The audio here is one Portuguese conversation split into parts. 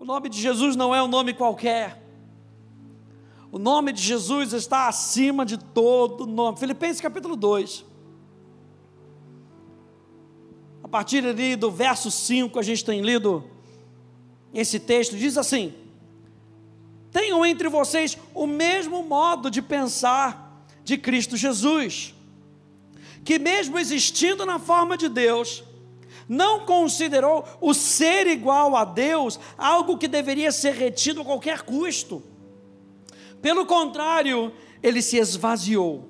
O nome de Jesus não é um nome qualquer. O nome de Jesus está acima de todo nome. Filipenses capítulo 2. A partir ali do verso 5, a gente tem lido esse texto, diz assim: Tenham entre vocês o mesmo modo de pensar de Cristo Jesus, que mesmo existindo na forma de Deus, não considerou o ser igual a Deus algo que deveria ser retido a qualquer custo. Pelo contrário, ele se esvaziou,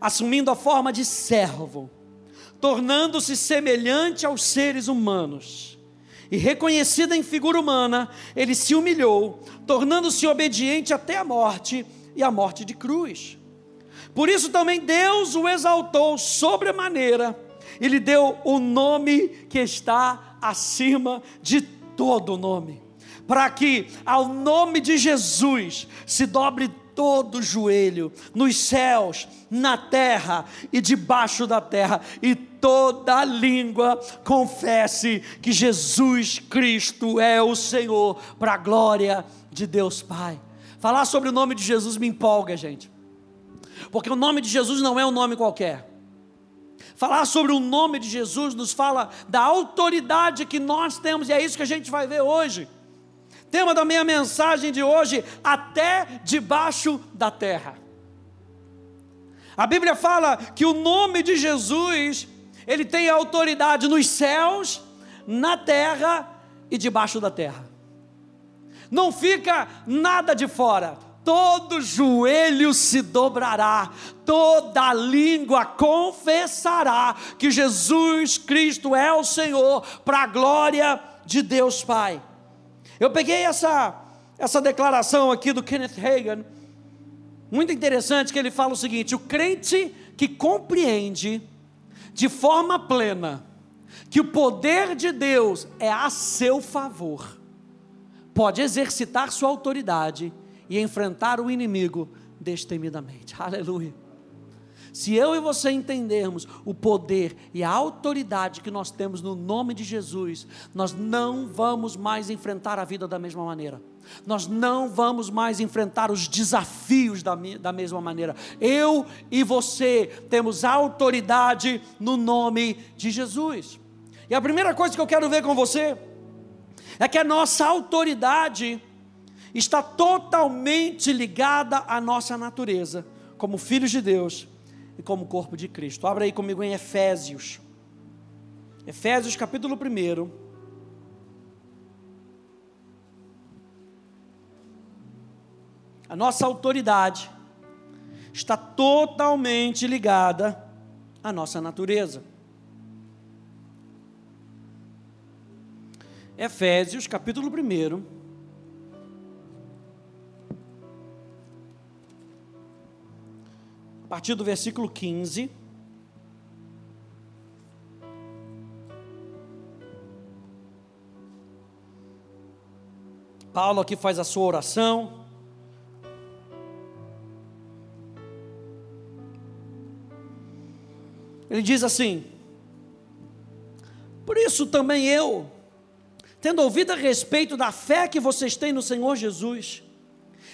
assumindo a forma de servo, tornando-se semelhante aos seres humanos. E reconhecido em figura humana, ele se humilhou, tornando-se obediente até a morte e a morte de cruz. Por isso também Deus o exaltou sobremaneira e lhe deu o nome que está acima de todo nome, para que ao nome de Jesus se dobre todo joelho, nos céus, na terra e debaixo da terra, e toda língua confesse que Jesus Cristo é o Senhor, para a glória de Deus Pai. Falar sobre o nome de Jesus me empolga, gente, porque o nome de Jesus não é um nome qualquer. Falar sobre o nome de Jesus nos fala da autoridade que nós temos, e é isso que a gente vai ver hoje. Tema da minha mensagem de hoje: até debaixo da terra. A Bíblia fala que o nome de Jesus, ele tem autoridade nos céus, na terra e debaixo da terra. Não fica nada de fora todo joelho se dobrará, toda língua confessará que Jesus Cristo é o Senhor, para a glória de Deus Pai. Eu peguei essa, essa declaração aqui do Kenneth Hagin, muito interessante, que ele fala o seguinte: o crente que compreende de forma plena que o poder de Deus é a seu favor, pode exercitar sua autoridade e enfrentar o inimigo destemidamente. Aleluia. Se eu e você entendermos o poder e a autoridade que nós temos no nome de Jesus, nós não vamos mais enfrentar a vida da mesma maneira. Nós não vamos mais enfrentar os desafios da, da mesma maneira. Eu e você temos autoridade no nome de Jesus. E a primeira coisa que eu quero ver com você é que a nossa autoridade está totalmente ligada à nossa natureza, como filhos de Deus e como corpo de Cristo. Abra aí comigo em Efésios. Efésios capítulo 1. A nossa autoridade está totalmente ligada à nossa natureza. Efésios capítulo 1. Partir do versículo 15. Paulo aqui faz a sua oração. Ele diz assim: Por isso também eu, tendo ouvido a respeito da fé que vocês têm no Senhor Jesus,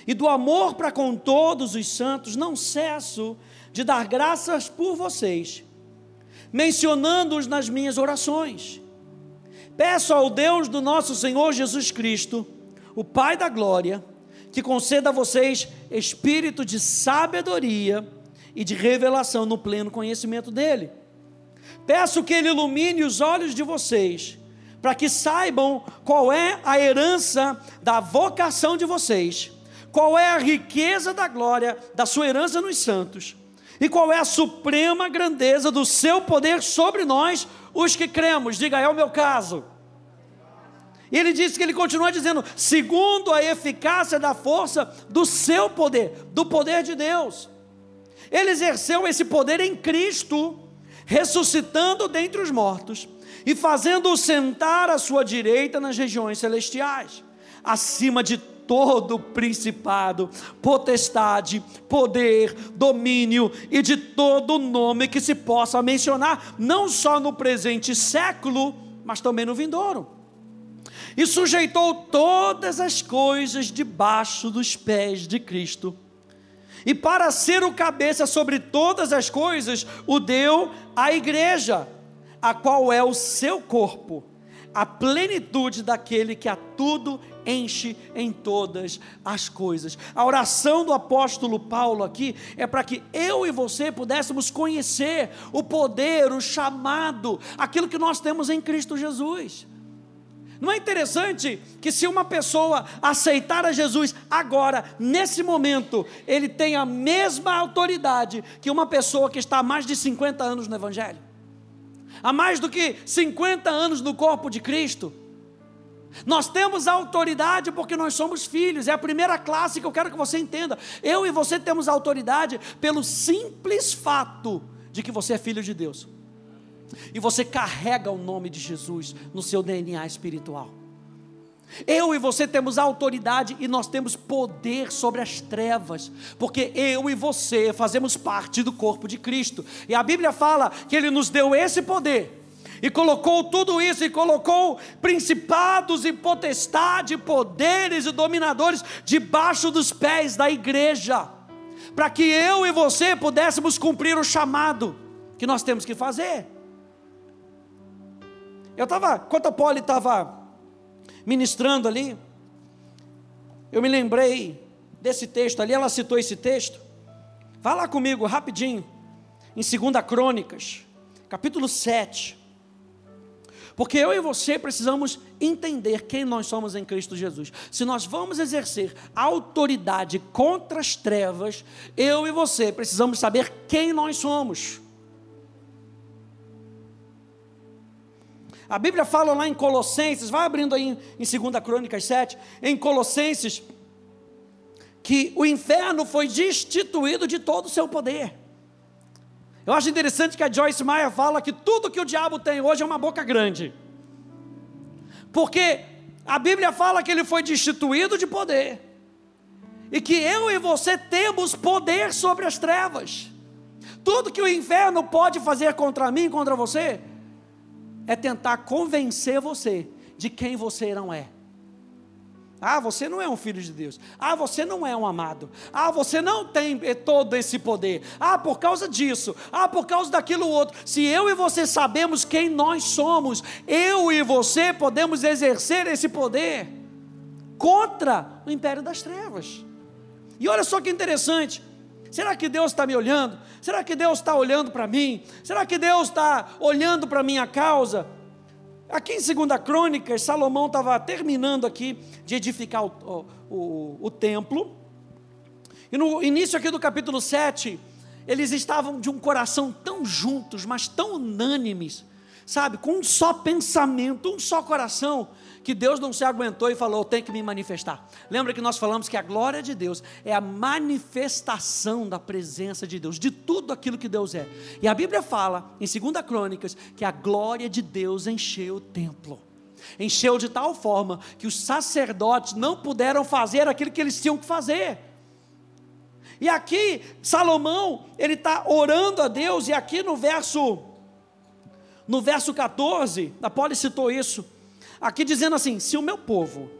e do amor para com todos os santos, não cesso de dar graças por vocês, mencionando-os nas minhas orações. Peço ao Deus do nosso Senhor Jesus Cristo, o Pai da glória, que conceda a vocês espírito de sabedoria e de revelação no pleno conhecimento dele. Peço que ele ilumine os olhos de vocês, para que saibam qual é a herança da vocação de vocês, qual é a riqueza da glória da sua herança nos santos e qual é a suprema grandeza do seu poder sobre nós, os que cremos? Diga, é o meu caso. E ele disse que ele continua dizendo, segundo a eficácia da força do seu poder, do poder de Deus. Ele exerceu esse poder em Cristo, ressuscitando dentre os mortos e fazendo-o sentar à sua direita nas regiões celestiais, acima de todo principado, potestade, poder, domínio e de todo nome que se possa mencionar, não só no presente século, mas também no vindouro. e sujeitou todas as coisas debaixo dos pés de Cristo. E para ser o cabeça sobre todas as coisas, o deu à igreja, a qual é o seu corpo, a plenitude daquele que a tudo enche em todas as coisas. A oração do apóstolo Paulo aqui é para que eu e você pudéssemos conhecer o poder, o chamado, aquilo que nós temos em Cristo Jesus. Não é interessante que se uma pessoa aceitar a Jesus agora, nesse momento, ele tem a mesma autoridade que uma pessoa que está há mais de 50 anos no Evangelho? Há mais do que 50 anos no corpo de Cristo. Nós temos autoridade porque nós somos filhos, é a primeira classe que eu quero que você entenda. Eu e você temos autoridade pelo simples fato de que você é filho de Deus. E você carrega o nome de Jesus no seu DNA espiritual. Eu e você temos autoridade e nós temos poder sobre as trevas, porque eu e você fazemos parte do corpo de Cristo. E a Bíblia fala que Ele nos deu esse poder e colocou tudo isso, e colocou principados e potestade, poderes e dominadores debaixo dos pés da igreja, para que eu e você pudéssemos cumprir o chamado que nós temos que fazer. Eu estava, enquanto a Polly estava ministrando ali, eu me lembrei desse texto ali, ela citou esse texto. Vá lá comigo rapidinho, em 2 Crônicas, capítulo 7. Porque eu e você precisamos entender quem nós somos em Cristo Jesus. Se nós vamos exercer autoridade contra as trevas, eu e você precisamos saber quem nós somos. A Bíblia fala lá em Colossenses, vai abrindo aí em 2 Crônicas 7, em Colossenses, que o inferno foi destituído de todo o seu poder. Eu acho interessante que a Joyce Meyer fala que tudo que o diabo tem hoje é uma boca grande. Porque a Bíblia fala que ele foi destituído de poder. E que eu e você temos poder sobre as trevas. Tudo que o inferno pode fazer contra mim, contra você, é tentar convencer você de quem você não é. Ah, você não é um filho de Deus. Ah, você não é um amado. Ah, você não tem todo esse poder. Ah, por causa disso. Ah, por causa daquilo outro. Se eu e você sabemos quem nós somos, eu e você podemos exercer esse poder contra o império das trevas. E olha só que interessante. Será que Deus está me olhando? Será que Deus está olhando para mim? Será que Deus está olhando para a minha causa? Aqui em 2 Crônicas, Salomão estava terminando aqui de edificar o, o, o, templo. E no início aqui do capítulo 7, eles estavam de um coração tão juntos, mas tão unânimes, sabe, com um só pensamento, um só coração, que Deus não se aguentou e falou: tem que me manifestar. Lembra que nós falamos que a glória de Deus é a manifestação da presença de Deus, de tudo aquilo que Deus é. E a Bíblia fala, em 2 Crônicas, que a glória de Deus encheu o templo. Encheu de tal forma que os sacerdotes não puderam fazer aquilo que eles tinham que fazer. E aqui, Salomão, ele está orando a Deus, e aqui no verso, no verso 14, a Poli citou isso Aqui dizendo assim: se o meu povo,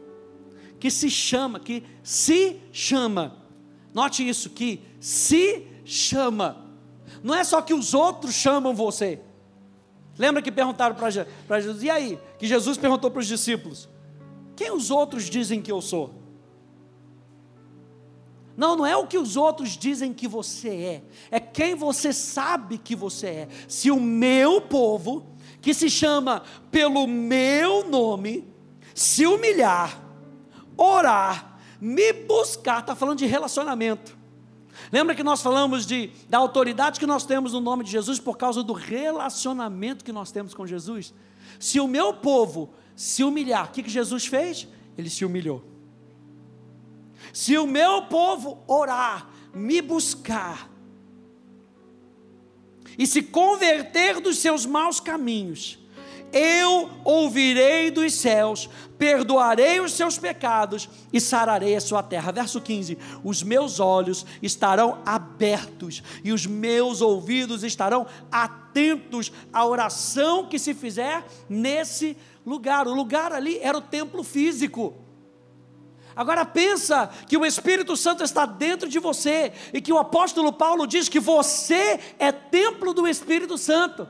que se chama, que se chama, note isso, que se chama, não é só que os outros chamam você. Lembra que perguntaram para Jesus, e aí? Que Jesus perguntou para os discípulos: quem os outros dizem que eu sou? Não, não é o que os outros dizem que você é, é quem você sabe que você é. Se o meu povo, que se chama pelo meu nome, se humilhar, orar, me buscar, está falando de relacionamento. Lembra que nós falamos de, da autoridade que nós temos no nome de Jesus por causa do relacionamento que nós temos com Jesus? Se o meu povo se humilhar, o que, que Jesus fez? Ele se humilhou. Se o meu povo orar, me buscar, e se converter dos seus maus caminhos, eu ouvirei dos céus, perdoarei os seus pecados e sararei a sua terra. Verso 15: Os meus olhos estarão abertos e os meus ouvidos estarão atentos à oração que se fizer nesse lugar. O lugar ali era o templo físico. Agora pensa que o Espírito Santo está dentro de você e que o apóstolo Paulo diz que você é templo do Espírito Santo.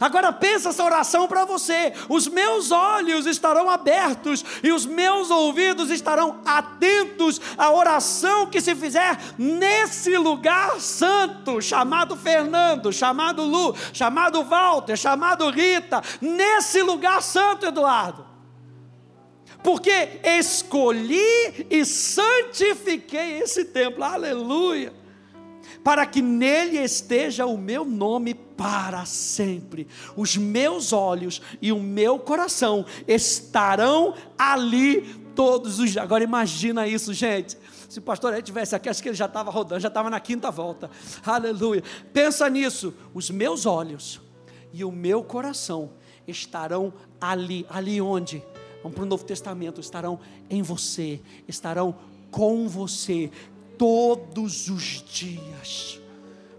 Agora pensa essa oração para você: os meus olhos estarão abertos e os meus ouvidos estarão atentos à oração que se fizer nesse lugar santo, chamado Fernando, chamado Lu, chamado Walter, chamado Rita, nesse lugar santo, Eduardo. Porque escolhi e santifiquei esse templo, aleluia para que nele esteja o meu nome para sempre. Os meus olhos e o meu coração estarão ali todos os dias. Agora imagina isso, gente. Se o pastor aí tivesse aqui, acho que ele já estava rodando, já estava na quinta volta. Aleluia. Pensa nisso. Os meus olhos e o meu coração estarão ali. Ali onde? Para o Novo Testamento. Estarão em você, estarão com você, todos os dias.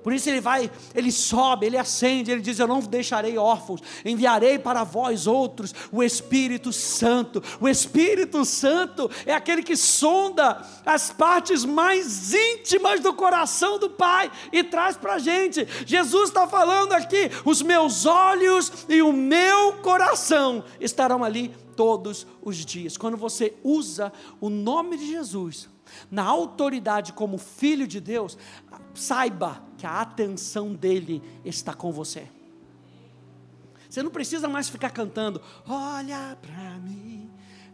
Por isso ele vai, ele sobe, ele acende, ele diz: Eu não deixarei órfãos, enviarei para vós outros o Espírito Santo. O Espírito Santo é aquele que sonda as partes mais íntimas do coração do Pai e traz para a gente. Jesus está falando aqui: os meus olhos e o meu coração estarão ali todos os dias. Quando você usa o nome de Jesus, na autoridade como filho de Deus, saiba que a atenção dele está com você. Você não precisa mais ficar cantando, olha para mim,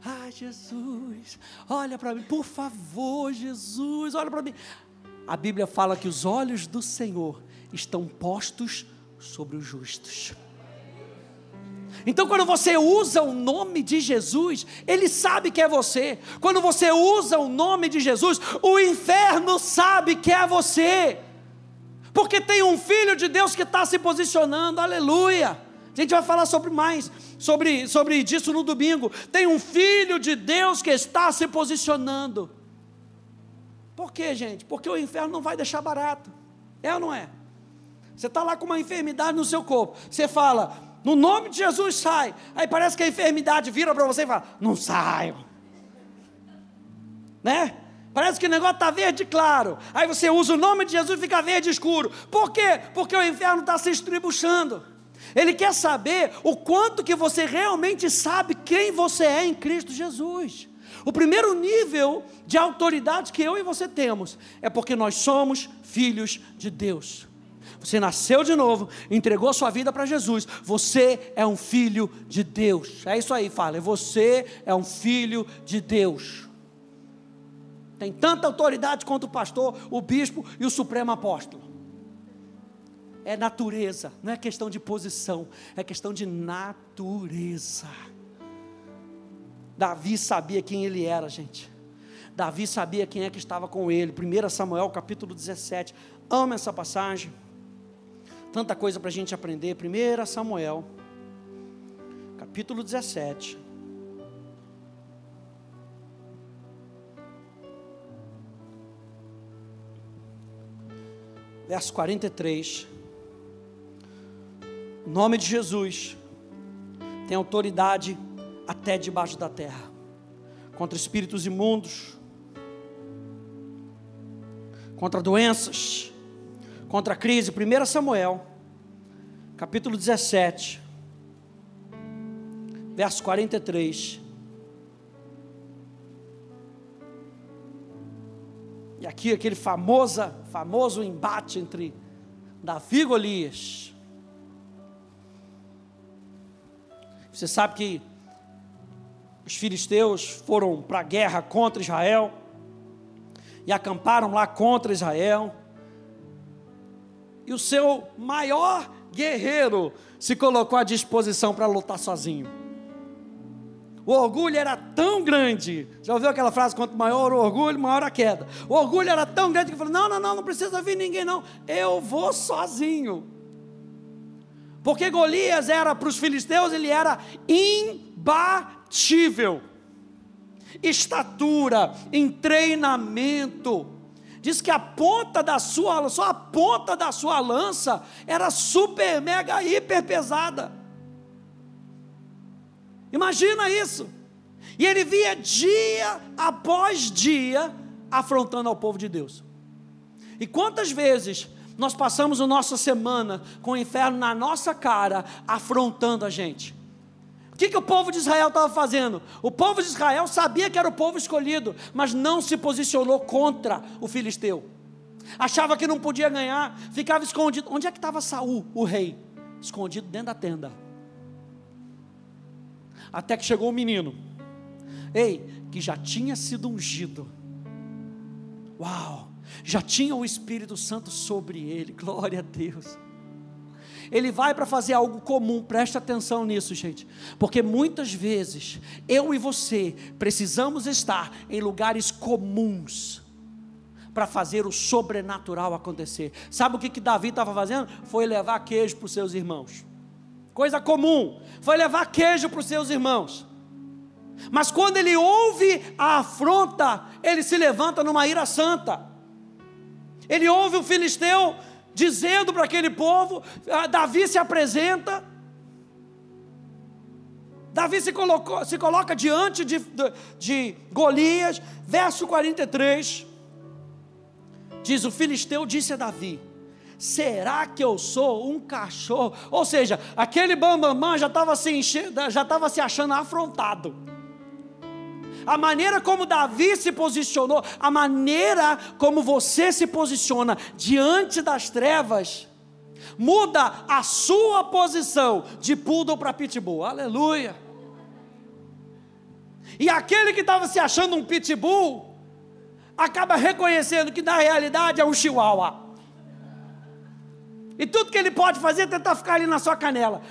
ai Jesus, olha para mim, por favor, Jesus, olha para mim. A Bíblia fala que os olhos do Senhor estão postos sobre os justos. Então, quando você usa o nome de Jesus, Ele sabe que é você. Quando você usa o nome de Jesus, o inferno sabe que é você. Porque tem um filho de Deus que está se posicionando, aleluia. A gente vai falar sobre mais, sobre, sobre disso no domingo. Tem um filho de Deus que está se posicionando. Por quê, gente? Porque o inferno não vai deixar barato. É ou não é? Você está lá com uma enfermidade no seu corpo. Você fala, no nome de Jesus sai. Aí parece que a enfermidade vira para você e fala: Não saio. Né? Parece que o negócio está verde claro. Aí você usa o nome de Jesus e fica verde escuro. Por quê? Porque o inferno está se estribuchando. Ele quer saber o quanto que você realmente sabe quem você é em Cristo Jesus. O primeiro nível de autoridade que eu e você temos é porque nós somos filhos de Deus. Você nasceu de novo, entregou sua vida para Jesus. Você é um filho de Deus. É isso aí, fala. Você é um filho de Deus. Tem tanta autoridade quanto o pastor, o bispo e o supremo apóstolo. É natureza, não é questão de posição, é questão de natureza. Davi sabia quem ele era, gente. Davi sabia quem é que estava com ele. 1 Samuel capítulo 17. Amo essa passagem. Tanta coisa para a gente aprender. 1 Samuel, capítulo 17. Verso 43. O nome de Jesus tem autoridade até debaixo da terra contra espíritos imundos, contra doenças, contra a crise. 1 Samuel, capítulo 17, verso 43. E aqui aquele famosa, famoso embate entre Davi e Golias. Você sabe que os filisteus foram para a guerra contra Israel e acamparam lá contra Israel e o seu maior guerreiro se colocou à disposição para lutar sozinho. O orgulho era tão grande. Já ouviu aquela frase: quanto maior o orgulho, maior a queda. O orgulho era tão grande que falou: não, não, não, não precisa vir ninguém, não. Eu vou sozinho. Porque Golias era para os filisteus, ele era imbatível. Estatura, em treinamento. Diz que a ponta da sua, só a ponta da sua lança era super, mega, hiper pesada. Imagina isso. E ele via dia após dia afrontando ao povo de Deus. E quantas vezes nós passamos a nossa semana com o inferno na nossa cara, afrontando a gente? O que, que o povo de Israel estava fazendo? O povo de Israel sabia que era o povo escolhido, mas não se posicionou contra o filisteu. Achava que não podia ganhar, ficava escondido. Onde é que estava Saul, o rei? Escondido dentro da tenda. Até que chegou o menino. Ei, que já tinha sido ungido. Uau! já tinha o Espírito Santo sobre ele, glória a Deus. Ele vai para fazer algo comum, preste atenção nisso, gente, porque muitas vezes eu e você precisamos estar em lugares comuns para fazer o sobrenatural acontecer. Sabe o que, que Davi estava fazendo? Foi levar queijo para os seus irmãos. Coisa comum, foi levar queijo para os seus irmãos. Mas quando ele ouve a afronta, ele se levanta numa ira santa. Ele ouve o filisteu dizendo para aquele povo, ah, Davi se apresenta, Davi se, colocou, se coloca diante de, de, de Golias, verso 43, diz: O filisteu disse a Davi: Será que eu sou um cachorro? Ou seja, aquele bambamã já estava se, já se achando afrontado a maneira como Davi se posicionou, a maneira como você se posiciona diante das trevas, muda a sua posição de poodle para pitbull. Aleluia. E aquele que estava se achando um pitbull, acaba reconhecendo que na realidade é um chihuahua. E tudo que ele pode fazer é tentar ficar ali na sua canela.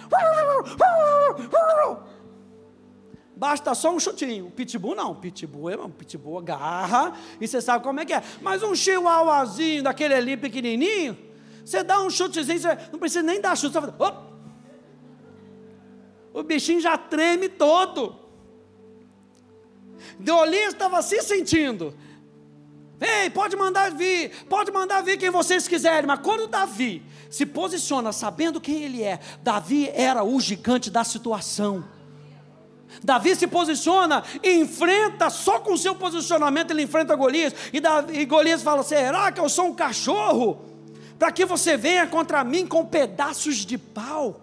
Basta só um chutinho. Pitbull não. Pitbull é um pitbull agarra e você sabe como é que é. Mas um chihuahuazinho daquele ali pequenininho, você dá um chutezinho, você não precisa nem dar chute. Você fala! O bichinho já treme todo. Golias estava se sentindo. Ei, pode mandar vir, pode mandar vir quem vocês quiserem, mas quando Davi se posiciona sabendo quem ele é, Davi era o gigante da situação. Davi se posiciona e enfrenta, só com o seu posicionamento ele enfrenta Golias. E, Davi, e Golias fala: Será que eu sou um cachorro? Para que você venha contra mim com pedaços de pau?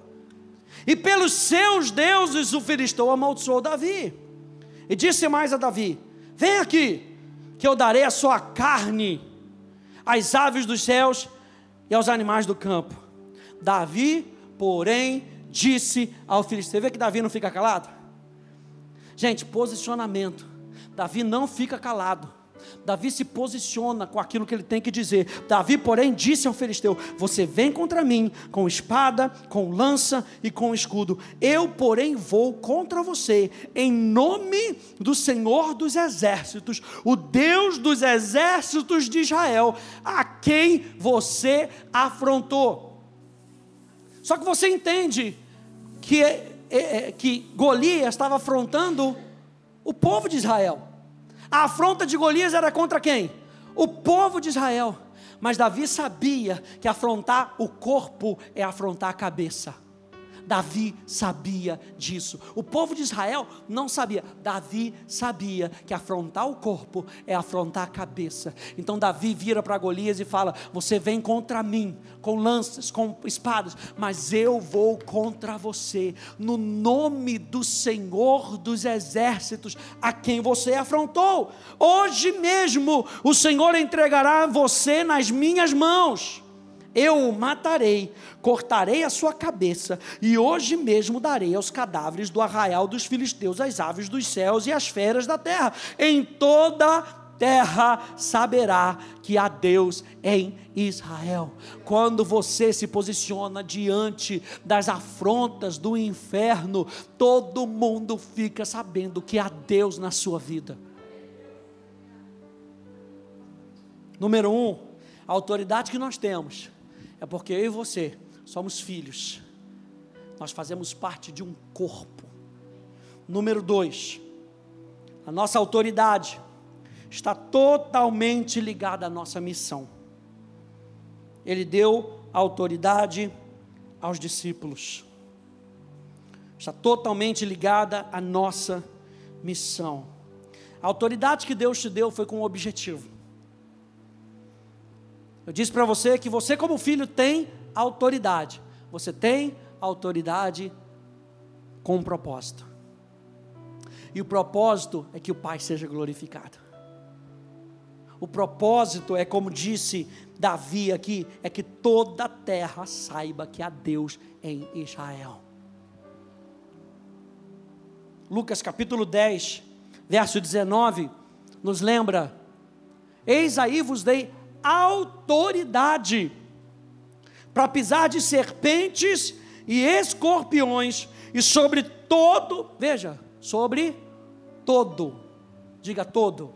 E pelos seus deuses o filisteu amaldiçoou Davi. E disse mais a Davi: Vem aqui, que eu darei a sua carne às aves dos céus e aos animais do campo. Davi, porém, disse ao filisteu: Vê que Davi não fica calado? Gente, posicionamento. Davi não fica calado. Davi se posiciona com aquilo que ele tem que dizer. Davi, porém, disse ao filisteu: Você vem contra mim com espada, com lança e com escudo. Eu, porém, vou contra você, em nome do Senhor dos exércitos, o Deus dos exércitos de Israel, a quem você afrontou. Só que você entende que que Golias estava afrontando o povo de Israel. A afronta de Golias era contra quem? O povo de Israel. Mas Davi sabia que afrontar o corpo é afrontar a cabeça. Davi sabia disso. O povo de Israel não sabia. Davi sabia que afrontar o corpo é afrontar a cabeça. Então Davi vira para Golias e fala: Você vem contra mim com lanças, com espadas, mas eu vou contra você no nome do Senhor dos exércitos, a quem você afrontou. Hoje mesmo o Senhor entregará você nas minhas mãos eu o matarei, cortarei a sua cabeça, e hoje mesmo darei aos cadáveres do arraial dos filisteus as aves dos céus e as feras da terra. Em toda terra saberá que há Deus em Israel. Quando você se posiciona diante das afrontas do inferno, todo mundo fica sabendo que há Deus na sua vida. Número um, a autoridade que nós temos é porque eu e você somos filhos nós fazemos parte de um corpo. Número dois, a nossa autoridade está totalmente ligada à nossa missão. Ele deu autoridade aos discípulos. Está totalmente ligada à nossa missão. A autoridade que Deus te deu foi com um objetivo. Eu disse para você que você, como filho, tem autoridade. Você tem autoridade com um propósito. E o propósito é que o Pai seja glorificado. O propósito é, como disse Davi aqui, é que toda a terra saiba que há Deus em Israel. Lucas capítulo 10, verso 19, nos lembra: Eis aí vos dei autoridade para pisar de serpentes e escorpiões e sobre todo, veja, sobre todo, diga todo,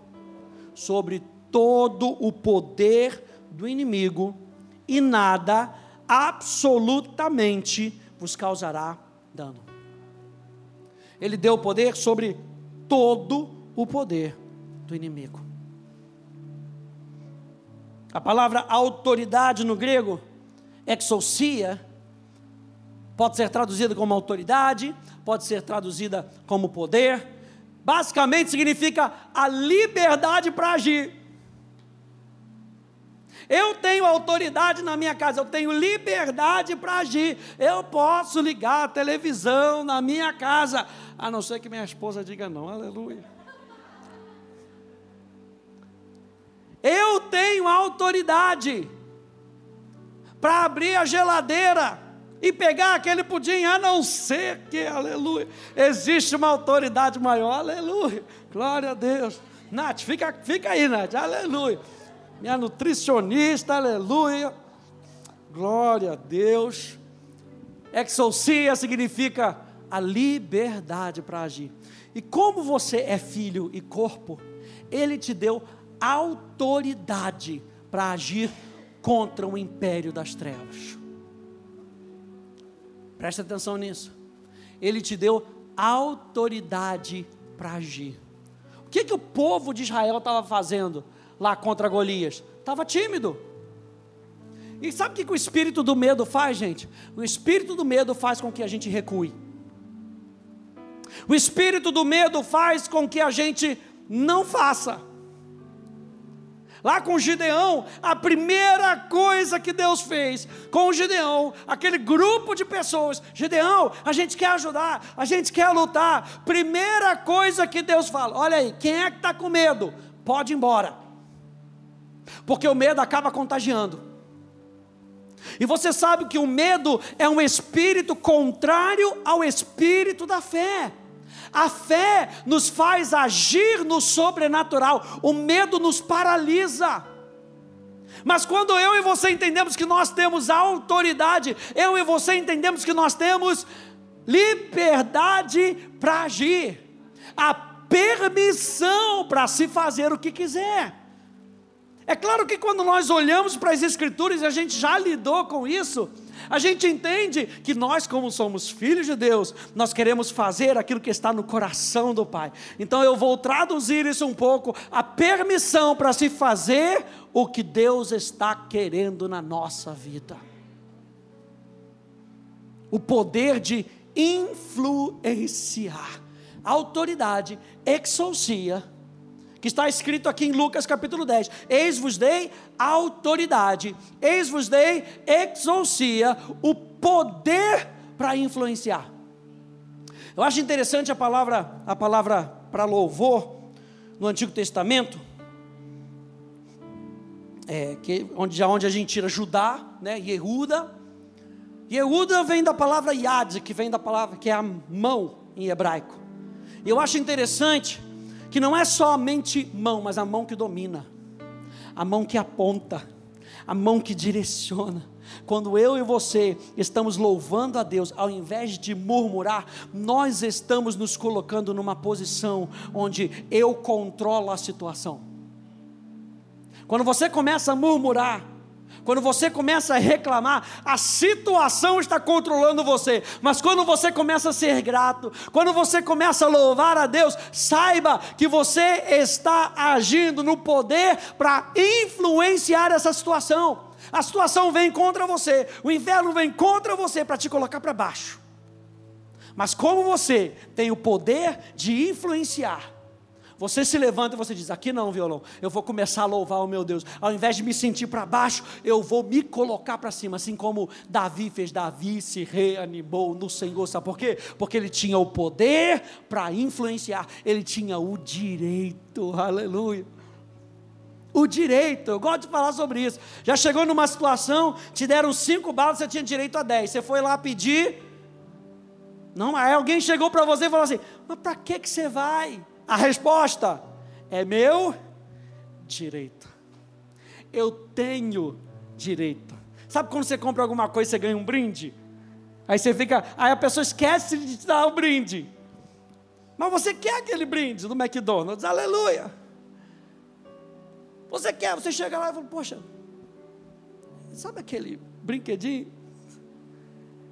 sobre todo o poder do inimigo e nada absolutamente vos causará dano. Ele deu poder sobre todo o poder do inimigo. A palavra autoridade no grego, exousia, pode ser traduzida como autoridade, pode ser traduzida como poder. Basicamente significa a liberdade para agir. Eu tenho autoridade na minha casa, eu tenho liberdade para agir. Eu posso ligar a televisão na minha casa, a não ser que minha esposa diga não. Aleluia. Eu tenho autoridade para abrir a geladeira e pegar aquele pudim, a não ser que, aleluia, existe uma autoridade maior, aleluia, glória a Deus. Nath, fica, fica aí, Nath, aleluia. Minha nutricionista, aleluia, glória a Deus. Exousia significa a liberdade para agir. E como você é filho e corpo, Ele te deu autoridade para agir contra o império das trevas. Presta atenção nisso. Ele te deu autoridade para agir. O que, que o povo de Israel estava fazendo lá contra Golias? Estava tímido. E sabe o que, que o espírito do medo faz, gente? O espírito do medo faz com que a gente recue. O espírito do medo faz com que a gente não faça. Lá com Gideão, a primeira coisa que Deus fez com Gideão, aquele grupo de pessoas, Gideão, a gente quer ajudar, a gente quer lutar. Primeira coisa que Deus fala: olha aí, quem é que está com medo? Pode ir embora, porque o medo acaba contagiando. E você sabe que o medo é um espírito contrário ao espírito da fé. A fé nos faz agir no sobrenatural, o medo nos paralisa. Mas quando eu e você entendemos que nós temos autoridade, eu e você entendemos que nós temos liberdade para agir, a permissão para se fazer o que quiser. É claro que quando nós olhamos para as Escrituras, a gente já lidou com isso, a gente entende que nós, como somos filhos de Deus, nós queremos fazer aquilo que está no coração do Pai. Então eu vou traduzir isso um pouco, a permissão para se fazer o que Deus está querendo na nossa vida. O poder de influenciar. autoridade, exousia que está escrito aqui em Lucas capítulo 10: Eis-vos dei autoridade, eis-vos dei exousia, o poder para influenciar. Eu acho interessante a palavra, a palavra para louvor no Antigo Testamento, é, que, onde, onde a gente tira Judá, né, Yehuda. Yehuda vem da palavra Yad, que vem da palavra que é a mão em hebraico. Eu acho interessante que não é somente mão, mas a mão que domina, a mão que aponta, a mão que direciona. Quando eu e você estamos louvando a Deus, ao invés de murmurar, nós estamos nos colocando numa posição onde eu controlo a situação. Quando você começa a murmurar, Quando você começa a reclamar, a situação está controlando você. Mas quando você começa a ser grato, quando você começa a louvar a Deus, saiba que você está agindo no poder para influenciar essa situação. A situação vem contra você, o inferno vem contra você para te colocar para baixo. Mas como você tem o poder de influenciar, você se levanta e você diz: Aqui não, violão, eu vou começar a louvar o meu Deus. Ao invés de me sentir para baixo, eu vou me colocar para cima, assim como Davi fez. Davi se reanimou no Senhor, sabe por quê? Porque ele tinha o poder para influenciar, ele tinha o direito, aleluia. O direito, eu gosto de falar sobre isso. Já chegou numa situação, te deram cinco balas, você tinha direito a dez. Você foi lá pedir. Não, aí alguém chegou para você e falou assim: Mas para que, que você vai? A resposta é meu direito. Eu tenho direito. Sabe quando você compra alguma coisa e você ganha um brinde? Aí você fica, aí a pessoa esquece de te dar o brinde. Mas você quer aquele brinde do McDonald's, aleluia. Você quer, você chega lá e fala, poxa, sabe aquele brinquedinho?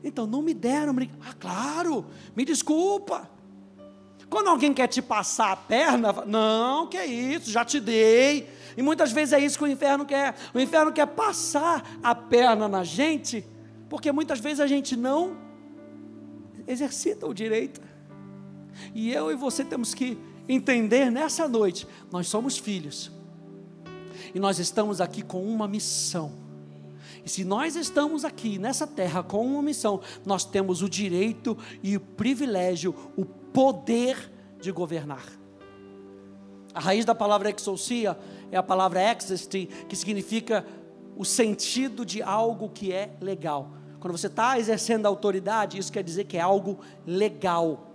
Então, não me deram brinquedo. Ah, claro, me desculpa. Quando alguém quer te passar a perna, não, que é isso, já te dei. E muitas vezes é isso que o inferno quer. O inferno quer passar a perna na gente, porque muitas vezes a gente não exercita o direito. E eu e você temos que entender nessa noite: nós somos filhos, e nós estamos aqui com uma missão. E se nós estamos aqui nessa terra com uma missão, nós temos o direito e o privilégio, o poder de governar. A raiz da palavra exousia é a palavra existe, que significa o sentido de algo que é legal. Quando você está exercendo autoridade, isso quer dizer que é algo legal.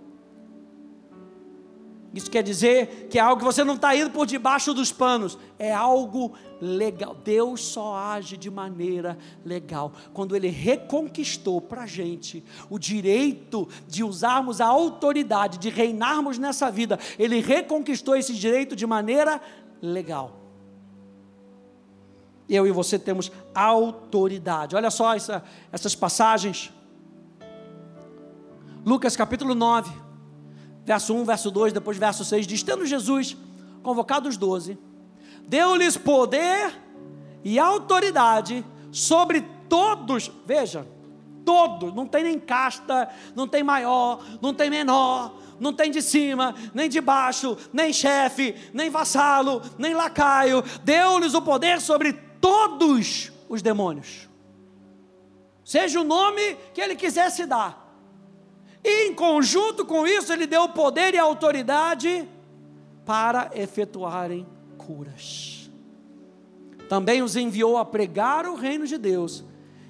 Isso quer dizer que é algo que você não está indo por debaixo dos panos, é algo legal. Deus só age de maneira legal. Quando Ele reconquistou para a gente o direito de usarmos a autoridade, de reinarmos nessa vida, Ele reconquistou esse direito de maneira legal. Eu e você temos autoridade. Olha só essa, essas passagens. Lucas capítulo 9 verso 1, verso 2, depois verso 6, diz: Tendo Jesus convocado os doze, deu-lhes poder e autoridade sobre todos, veja, todos, não tem nem casta, não tem maior, não tem menor, não tem de cima, nem de baixo, nem chefe, nem vassalo, nem lacaio, deu-lhes o poder sobre todos os demônios, seja o nome que ele quisesse dar, e em conjunto com isso, ele deu poder e autoridade para efetuarem curas. Também os enviou a pregar o reino de Deus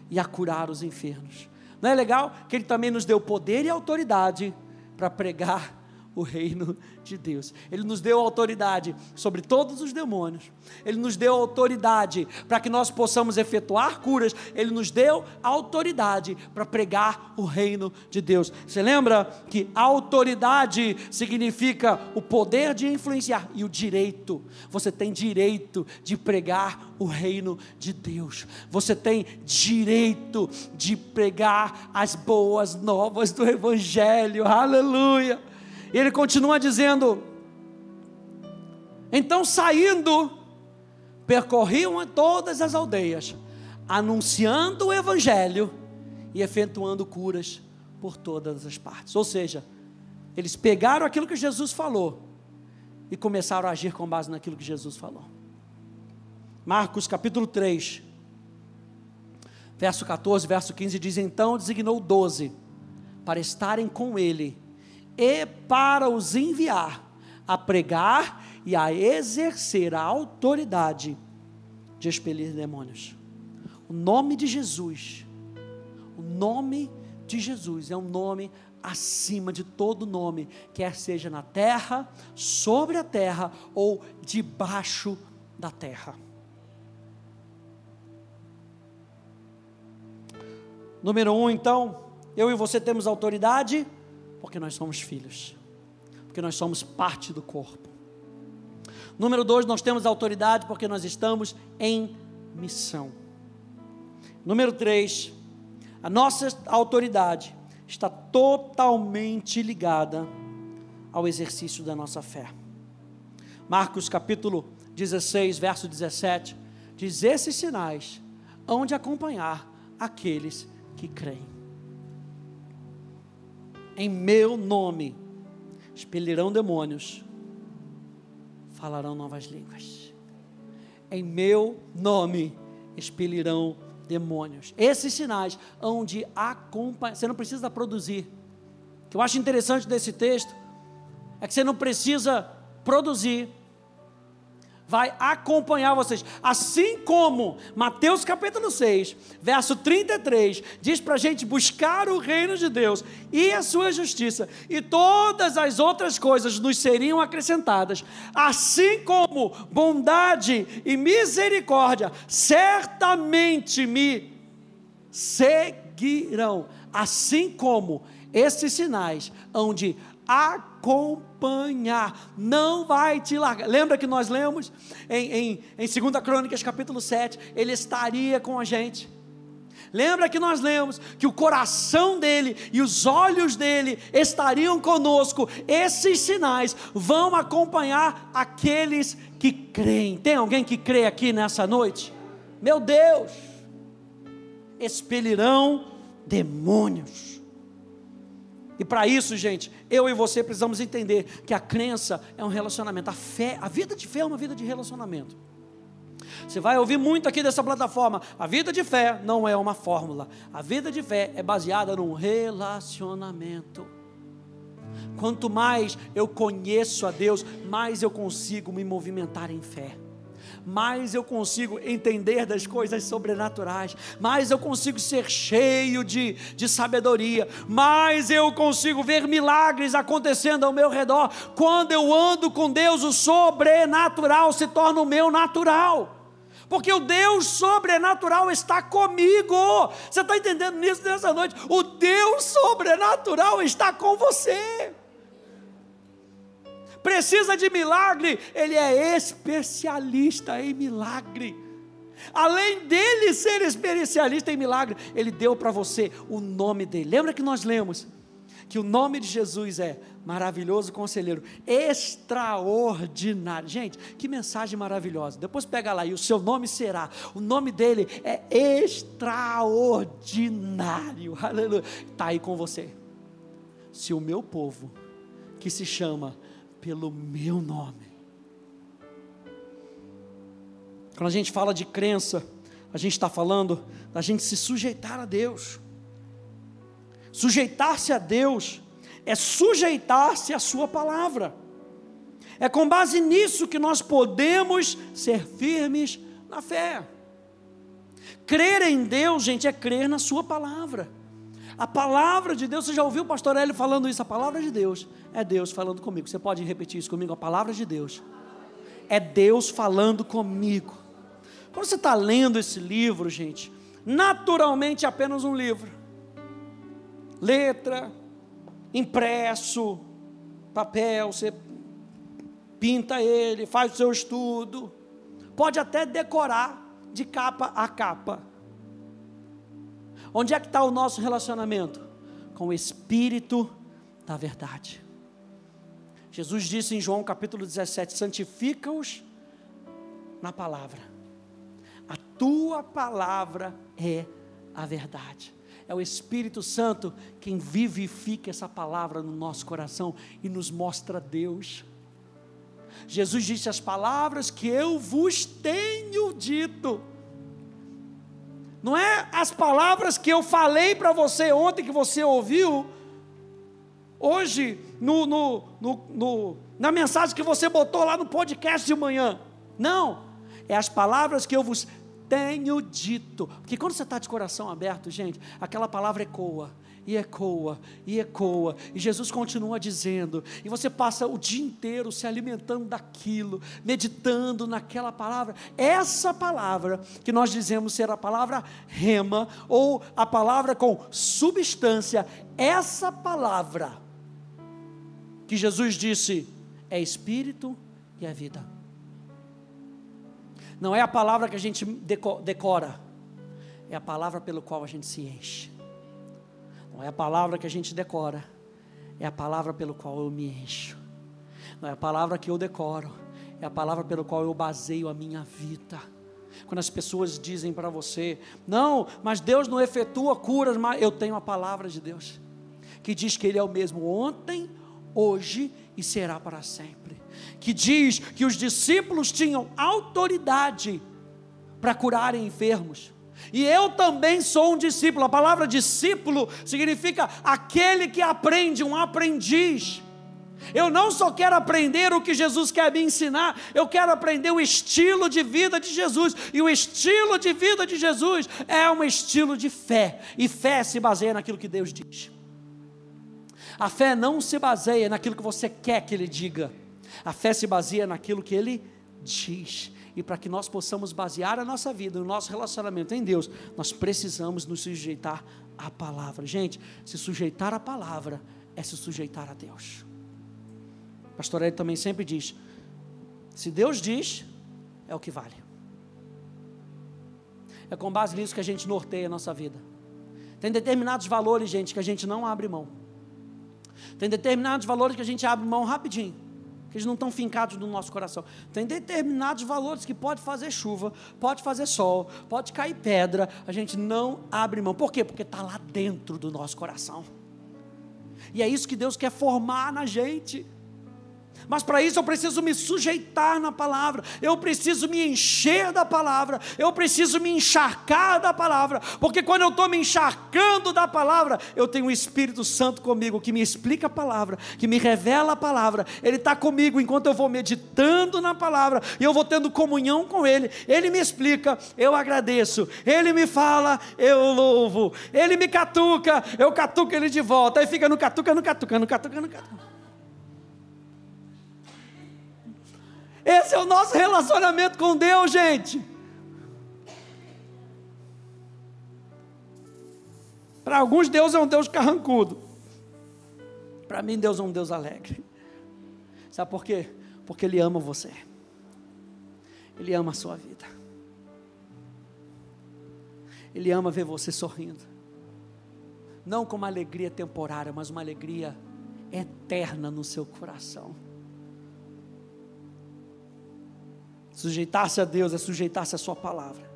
e a curar os enfermos. Não é legal que ele também nos deu poder e autoridade para pregar o reino de Deus. Ele nos deu autoridade sobre todos os demônios. Ele nos deu autoridade para que nós possamos efetuar curas. Ele nos deu autoridade para pregar o reino de Deus. Você lembra que autoridade significa o poder de influenciar e o direito. Você tem direito de pregar o reino de Deus. Você tem direito de pregar as boas novas do evangelho. Aleluia. E ele continua dizendo: Então saindo, percorriam todas as aldeias, anunciando o evangelho e efetuando curas por todas as partes. Ou seja, eles pegaram aquilo que Jesus falou e começaram a agir com base naquilo que Jesus falou. Marcos capítulo 3, verso 14, verso 15 diz: Então designou doze para estarem com ele e para os enviar a pregar e a exercer a autoridade de expelir demônios. O nome de Jesus, o nome de Jesus é um nome acima de todo nome, quer seja na terra, sobre a terra ou debaixo da terra. Número um, então, eu e você temos autoridade porque nós somos filhos, porque nós somos parte do corpo. Número dois, nós temos autoridade porque nós estamos em missão. Número 3, a nossa autoridade está totalmente ligada ao exercício da nossa fé. Marcos capítulo 16, verso 17, diz: Esses sinais hão de acompanhar aqueles que creem. Em meu nome expelirão demônios, falarão novas línguas. Em meu nome expelirão demônios. Esses sinais hão de acompanhar. Você não precisa produzir. O que eu acho interessante desse texto é que você não precisa produzir, vai acompanhar vocês. Assim como Mateus capítulo 6, verso 33, diz para a gente buscar o reino de Deus e a sua justiça, e todas as outras coisas nos seriam acrescentadas, assim como bondade e misericórdia certamente me seguirão, assim como esses sinais hão de não vai te largar. Lembra que nós lemos em, em, em 2 Crônicas, capítulo 7, ele estaria com a gente. Lembra que nós lemos que o coração dele e os olhos dele estariam conosco. Esses sinais vão acompanhar aqueles que creem. Tem alguém que crê aqui nessa noite? Meu Deus! Expelirão demônios. E para isso, gente, eu e você precisamos entender que a crença é um relacionamento. A fé, a vida de fé é uma vida de relacionamento. Você vai ouvir muito aqui dessa plataforma. A vida de fé não é uma fórmula. A vida de fé é baseada num relacionamento. Quanto mais eu conheço a Deus, mais eu consigo me movimentar em fé mais eu consigo entender das coisas sobrenaturais, mais eu consigo ser cheio de, de sabedoria, mais eu consigo ver milagres acontecendo ao meu redor. Quando eu ando com Deus, o sobrenatural se torna o meu natural porque o Deus sobrenatural está comigo. Você está entendendo nisso nessa noite? O Deus sobrenatural está com você precisa de milagre, ele é especialista em milagre. Além dele ser especialista em milagre, ele deu para você o nome dele. Lembra que nós lemos que o nome de Jesus é maravilhoso conselheiro, extraordinário. Gente, que mensagem maravilhosa. Depois pega lá e o seu nome será. O nome dele é extraordinário. Aleluia. Está aí com você. Se o meu povo, que se chama pelo meu nome. Quando a gente fala de crença, a gente está falando da gente se sujeitar a Deus. Sujeitar-se a Deus é sujeitar-se à Sua palavra. É com base nisso que nós podemos ser firmes na fé. Crer em Deus, gente, é crer na Sua palavra. A palavra de Deus, você já ouviu o pastor Hélio falando isso? A palavra de Deus é Deus falando comigo. Você pode repetir isso comigo? A palavra de Deus é Deus falando comigo. Quando você está lendo esse livro, gente, naturalmente é apenas um livro. Letra, impresso, papel, você pinta ele, faz o seu estudo, pode até decorar de capa a capa. Onde é que está o nosso relacionamento? Com o Espírito da verdade. Jesus disse em João capítulo 17: santifica-os na palavra. A tua palavra é a verdade. É o Espírito Santo quem vivifica essa palavra no nosso coração e nos mostra Deus. Jesus disse: As palavras que eu vos tenho dito não é as palavras que eu falei para você ontem, que você ouviu, hoje, no, no, no, na mensagem que você botou lá no podcast de manhã. Não, é as palavras que eu vos tenho dito. Porque quando você está de coração aberto, gente, aquela palavra ecoa e ecoa, e ecoa, e Jesus continua dizendo, e você passa o dia inteiro se alimentando daquilo, meditando naquela palavra, essa palavra que nós dizemos ser a palavra rema, ou a palavra com substância, essa palavra que Jesus disse é espírito e é vida. Não é a palavra que a gente decora, é a palavra pelo qual a gente se enche. Não é a palavra que a gente decora, é a palavra pelo qual eu me encho. Não é a palavra que eu decoro, é a palavra pelo qual eu baseio a minha vida. Quando as pessoas dizem para você, não, mas Deus não efetua curas, mas eu tenho a palavra de Deus, que diz que Ele é o mesmo ontem, hoje e será para sempre. Que diz que os discípulos tinham autoridade para curarem enfermos. E eu também sou um discípulo. A palavra discípulo significa aquele que aprende, um aprendiz. Eu não só quero aprender o que Jesus quer me ensinar, eu quero aprender o estilo de vida de Jesus. E o estilo de vida de Jesus é um estilo de fé. E fé se baseia naquilo que Deus diz. A fé não se baseia naquilo que você quer que Ele diga. A fé se baseia naquilo que Ele diz. E para que nós possamos basear a nossa vida, o nosso relacionamento em Deus, nós precisamos nos sujeitar à palavra. Gente, se sujeitar à palavra é se sujeitar a Deus. Pastor Ed também sempre diz: se Deus diz, é o que vale. É com base nisso que a gente norteia a nossa vida. Tem determinados valores, gente, que a gente não abre mão. Tem determinados valores que a gente abre mão rapidinho, que eles não estão fincados no nosso coração. Tem determinados valores que pode fazer chuva, pode fazer sol, pode cair pedra, a gente não abre mão. Por quê? Porque está lá dentro do nosso coração. E é isso que Deus quer formar na gente. Mas para isso eu preciso me sujeitar na palavra, eu preciso me encher da palavra, eu preciso me encharcar da palavra, porque quando eu estou me encharcando da palavra, eu tenho o Espírito Santo comigo que me explica a palavra, que me revela a palavra, ele está comigo enquanto eu vou meditando na palavra e eu vou tendo comunhão com ele. Ele me explica, eu agradeço, ele me fala, eu louvo, ele me catuca, eu catuco ele de volta, aí fica no catuca, no catuca, no catuca, no catuca. Esse é o nosso relacionamento com Deus, gente. Para alguns, Deus é um Deus carrancudo. Para mim, Deus é um Deus alegre. Sabe por quê? Porque Ele ama você. Ele ama a sua vida. Ele ama ver você sorrindo. Não com uma alegria temporária, mas uma alegria eterna no seu coração. Sujeitar-se a Deus é sujeitar-se à Sua palavra.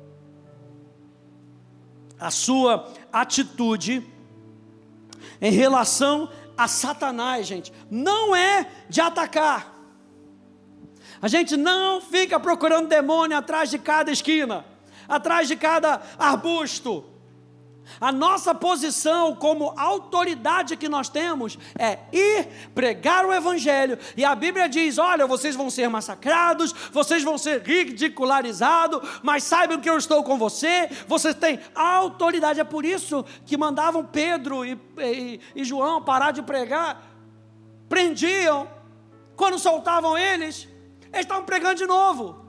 A sua atitude em relação a Satanás, gente, não é de atacar. A gente não fica procurando demônio atrás de cada esquina, atrás de cada arbusto. A nossa posição como autoridade que nós temos é ir pregar o Evangelho. E a Bíblia diz: olha, vocês vão ser massacrados, vocês vão ser ridicularizados, mas saibam que eu estou com você, vocês têm autoridade. É por isso que mandavam Pedro e, e, e João parar de pregar, prendiam, quando soltavam eles, eles estavam pregando de novo.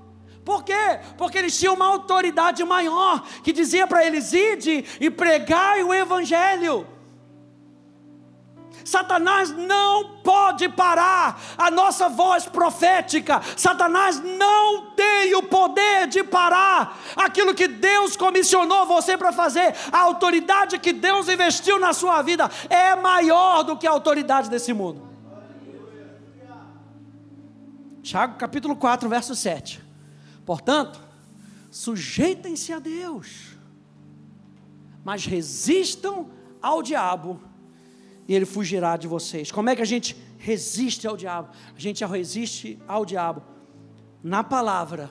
Por quê? Porque eles tinham uma autoridade maior que dizia para eles: ide e pregai o Evangelho. Satanás não pode parar a nossa voz profética. Satanás não tem o poder de parar aquilo que Deus comissionou você para fazer. A autoridade que Deus investiu na sua vida é maior do que a autoridade desse mundo. Tiago capítulo 4, verso 7. Portanto, sujeitem-se a Deus, mas resistam ao diabo e ele fugirá de vocês. Como é que a gente resiste ao diabo? A gente resiste ao diabo na palavra,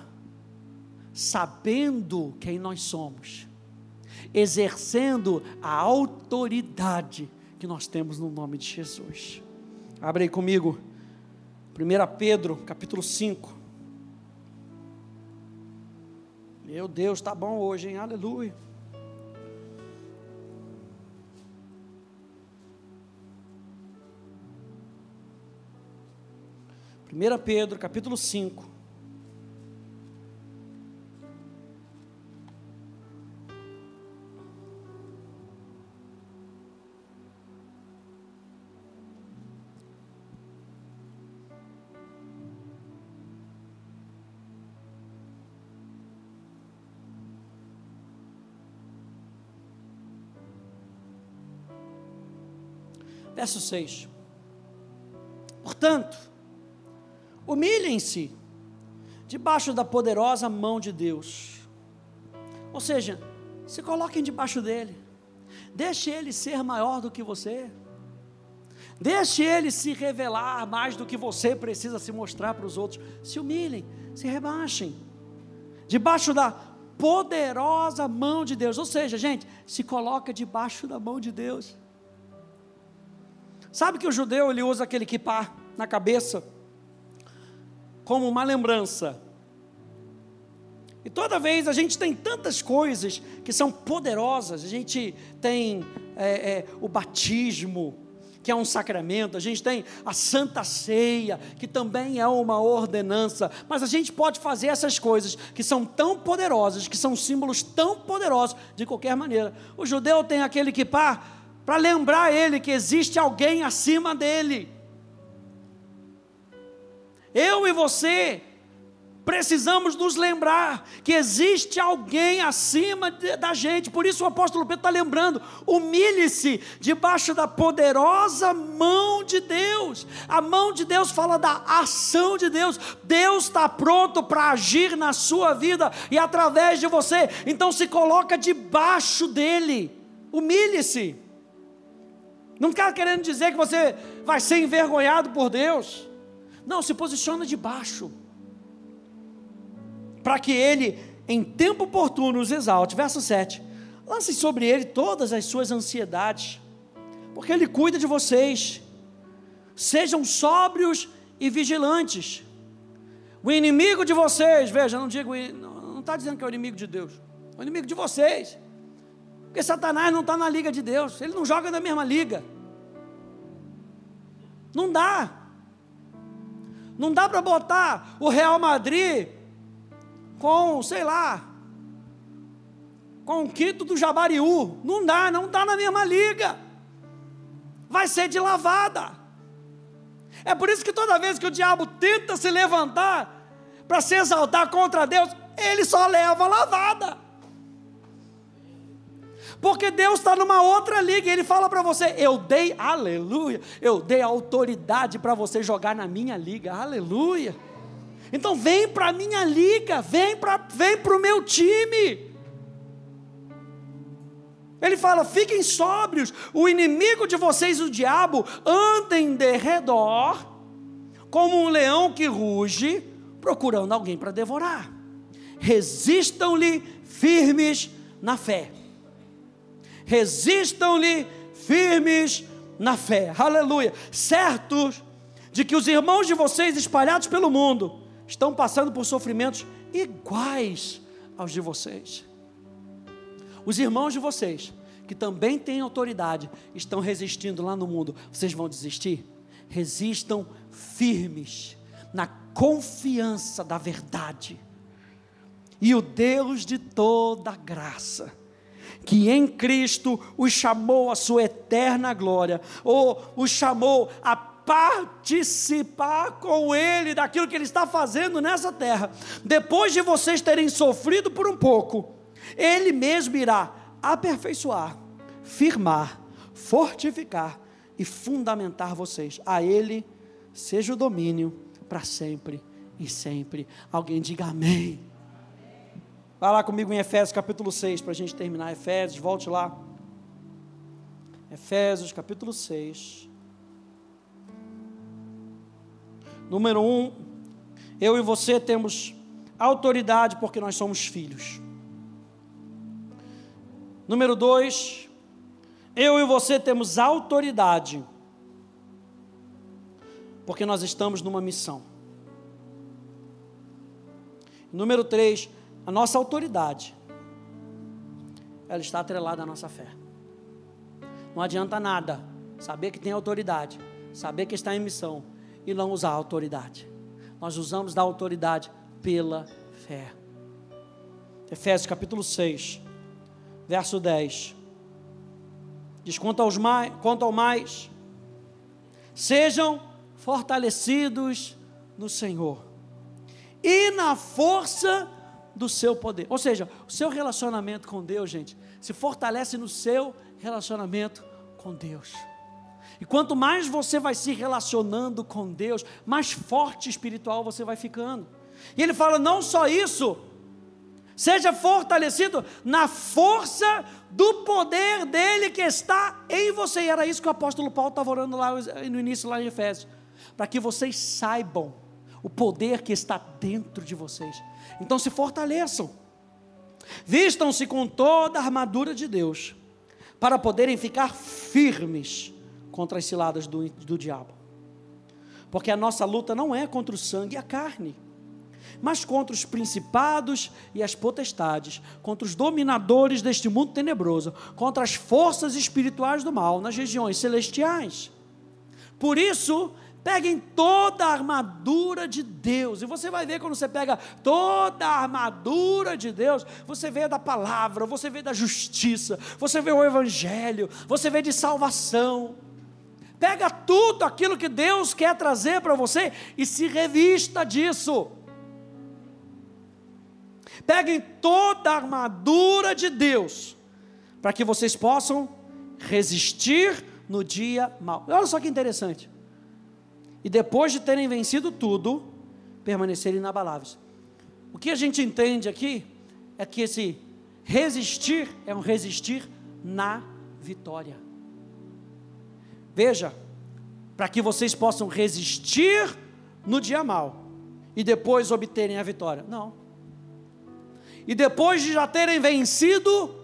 sabendo quem nós somos, exercendo a autoridade que nós temos no nome de Jesus. Abre aí comigo, 1 Pedro, capítulo 5. Meu Deus, está bom hoje, hein? Aleluia. Primeira Pedro, capítulo 5. Verso 6. Portanto, humilhem-se debaixo da poderosa mão de Deus. Ou seja, se coloquem debaixo dele. Deixe ele ser maior do que você. Deixe ele se revelar mais do que você precisa se mostrar para os outros. Se humilhem, se rebaixem. Debaixo da poderosa mão de Deus. Ou seja, gente, se coloca debaixo da mão de Deus. Sabe que o judeu ele usa aquele kippah na cabeça como uma lembrança. E toda vez a gente tem tantas coisas que são poderosas. A gente tem é, é, o batismo, que é um sacramento, a gente tem a Santa Ceia, que também é uma ordenança, mas a gente pode fazer essas coisas que são tão poderosas, que são símbolos tão poderosos, de qualquer maneira. O judeu tem aquele que pá para lembrar ele que existe alguém acima dele. Eu e você precisamos nos lembrar que existe alguém acima de, da gente, por isso o apóstolo Pedro está lembrando: humilhe-se debaixo da poderosa mão de Deus. A mão de Deus fala da ação de Deus, Deus está pronto para agir na sua vida e através de você, então se coloca debaixo dele, humilhe-se. Não está querendo dizer que você vai ser envergonhado por Deus. Não, se posiciona debaixo. Para que ele, em tempo oportuno, os exalte. Verso 7. Lance sobre ele todas as suas ansiedades, porque ele cuida de vocês. Sejam sóbrios e vigilantes. O inimigo de vocês, veja, não digo, não está dizendo que é o inimigo de Deus, é o inimigo de vocês. Porque Satanás não está na liga de Deus, ele não joga na mesma liga. Não dá. Não dá para botar o Real Madrid com, sei lá, com o quinto do Jabariú. Não dá, não dá na mesma liga. Vai ser de lavada. É por isso que toda vez que o diabo tenta se levantar para se exaltar contra Deus, ele só leva lavada. Porque Deus está numa outra liga, Ele fala para você: eu dei, aleluia, eu dei autoridade para você jogar na minha liga, aleluia. Então vem para a minha liga, vem para vem o meu time. Ele fala: fiquem sóbrios, o inimigo de vocês, o diabo, andem de redor, como um leão que ruge, procurando alguém para devorar. Resistam-lhe firmes na fé resistam-lhe firmes na fé, aleluia, certos de que os irmãos de vocês espalhados pelo mundo estão passando por sofrimentos iguais aos de vocês. Os irmãos de vocês, que também têm autoridade, estão resistindo lá no mundo, vocês vão desistir? Resistam firmes na confiança da verdade. E o Deus de toda graça, que em Cristo os chamou à sua eterna glória, ou os chamou a participar com Ele daquilo que Ele está fazendo nessa terra. Depois de vocês terem sofrido por um pouco, Ele mesmo irá aperfeiçoar, firmar, fortificar e fundamentar vocês. A Ele seja o domínio para sempre e sempre. Alguém diga amém. Vai lá comigo em Efésios capítulo 6 para a gente terminar. Efésios, volte lá. Efésios capítulo 6. Número 1. Um, eu e você temos autoridade porque nós somos filhos. Número 2. Eu e você temos autoridade porque nós estamos numa missão. Número 3 a nossa autoridade, ela está atrelada à nossa fé. Não adianta nada saber que tem autoridade, saber que está em missão e não usar a autoridade. Nós usamos da autoridade pela fé. Efésios capítulo 6, verso 10. Diz: quanto, aos mais, quanto ao mais, sejam fortalecidos no Senhor e na força do seu poder. Ou seja, o seu relacionamento com Deus, gente, se fortalece no seu relacionamento com Deus. E quanto mais você vai se relacionando com Deus, mais forte espiritual você vai ficando. E ele fala: não só isso, seja fortalecido na força do poder dele que está em você. E era isso que o apóstolo Paulo estava orando lá no início, lá em Efésios, para que vocês saibam o poder que está dentro de vocês. Então se fortaleçam, vistam-se com toda a armadura de Deus, para poderem ficar firmes contra as ciladas do, do diabo. Porque a nossa luta não é contra o sangue e a carne, mas contra os principados e as potestades, contra os dominadores deste mundo tenebroso, contra as forças espirituais do mal nas regiões celestiais. Por isso, Peguem toda a armadura de Deus, e você vai ver quando você pega toda a armadura de Deus, você vê da palavra, você vê da justiça, você vê o evangelho, você vê de salvação. Pega tudo aquilo que Deus quer trazer para você e se revista disso. Peguem toda a armadura de Deus, para que vocês possam resistir no dia mal. Olha só que interessante e depois de terem vencido tudo, permanecerem inabaláveis. O que a gente entende aqui é que esse resistir é um resistir na vitória. Veja, para que vocês possam resistir no dia mal e depois obterem a vitória. Não. E depois de já terem vencido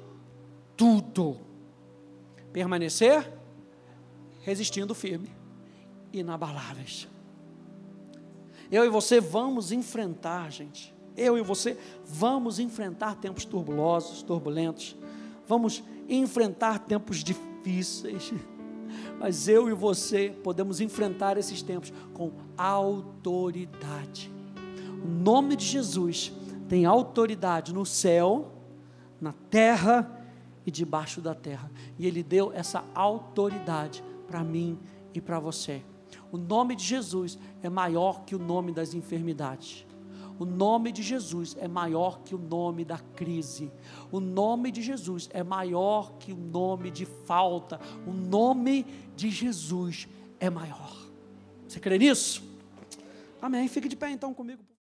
tudo, permanecer resistindo firme inabaláveis. Eu e você vamos enfrentar, gente. Eu e você vamos enfrentar tempos turbulosos, turbulentos. Vamos enfrentar tempos difíceis. Mas eu e você podemos enfrentar esses tempos com autoridade. O nome de Jesus tem autoridade no céu, na terra e debaixo da terra. E Ele deu essa autoridade para mim e para você. O nome de Jesus é maior que o nome das enfermidades. O nome de Jesus é maior que o nome da crise. O nome de Jesus é maior que o nome de falta. O nome de Jesus é maior. Você crê nisso? Amém. Fique de pé então comigo.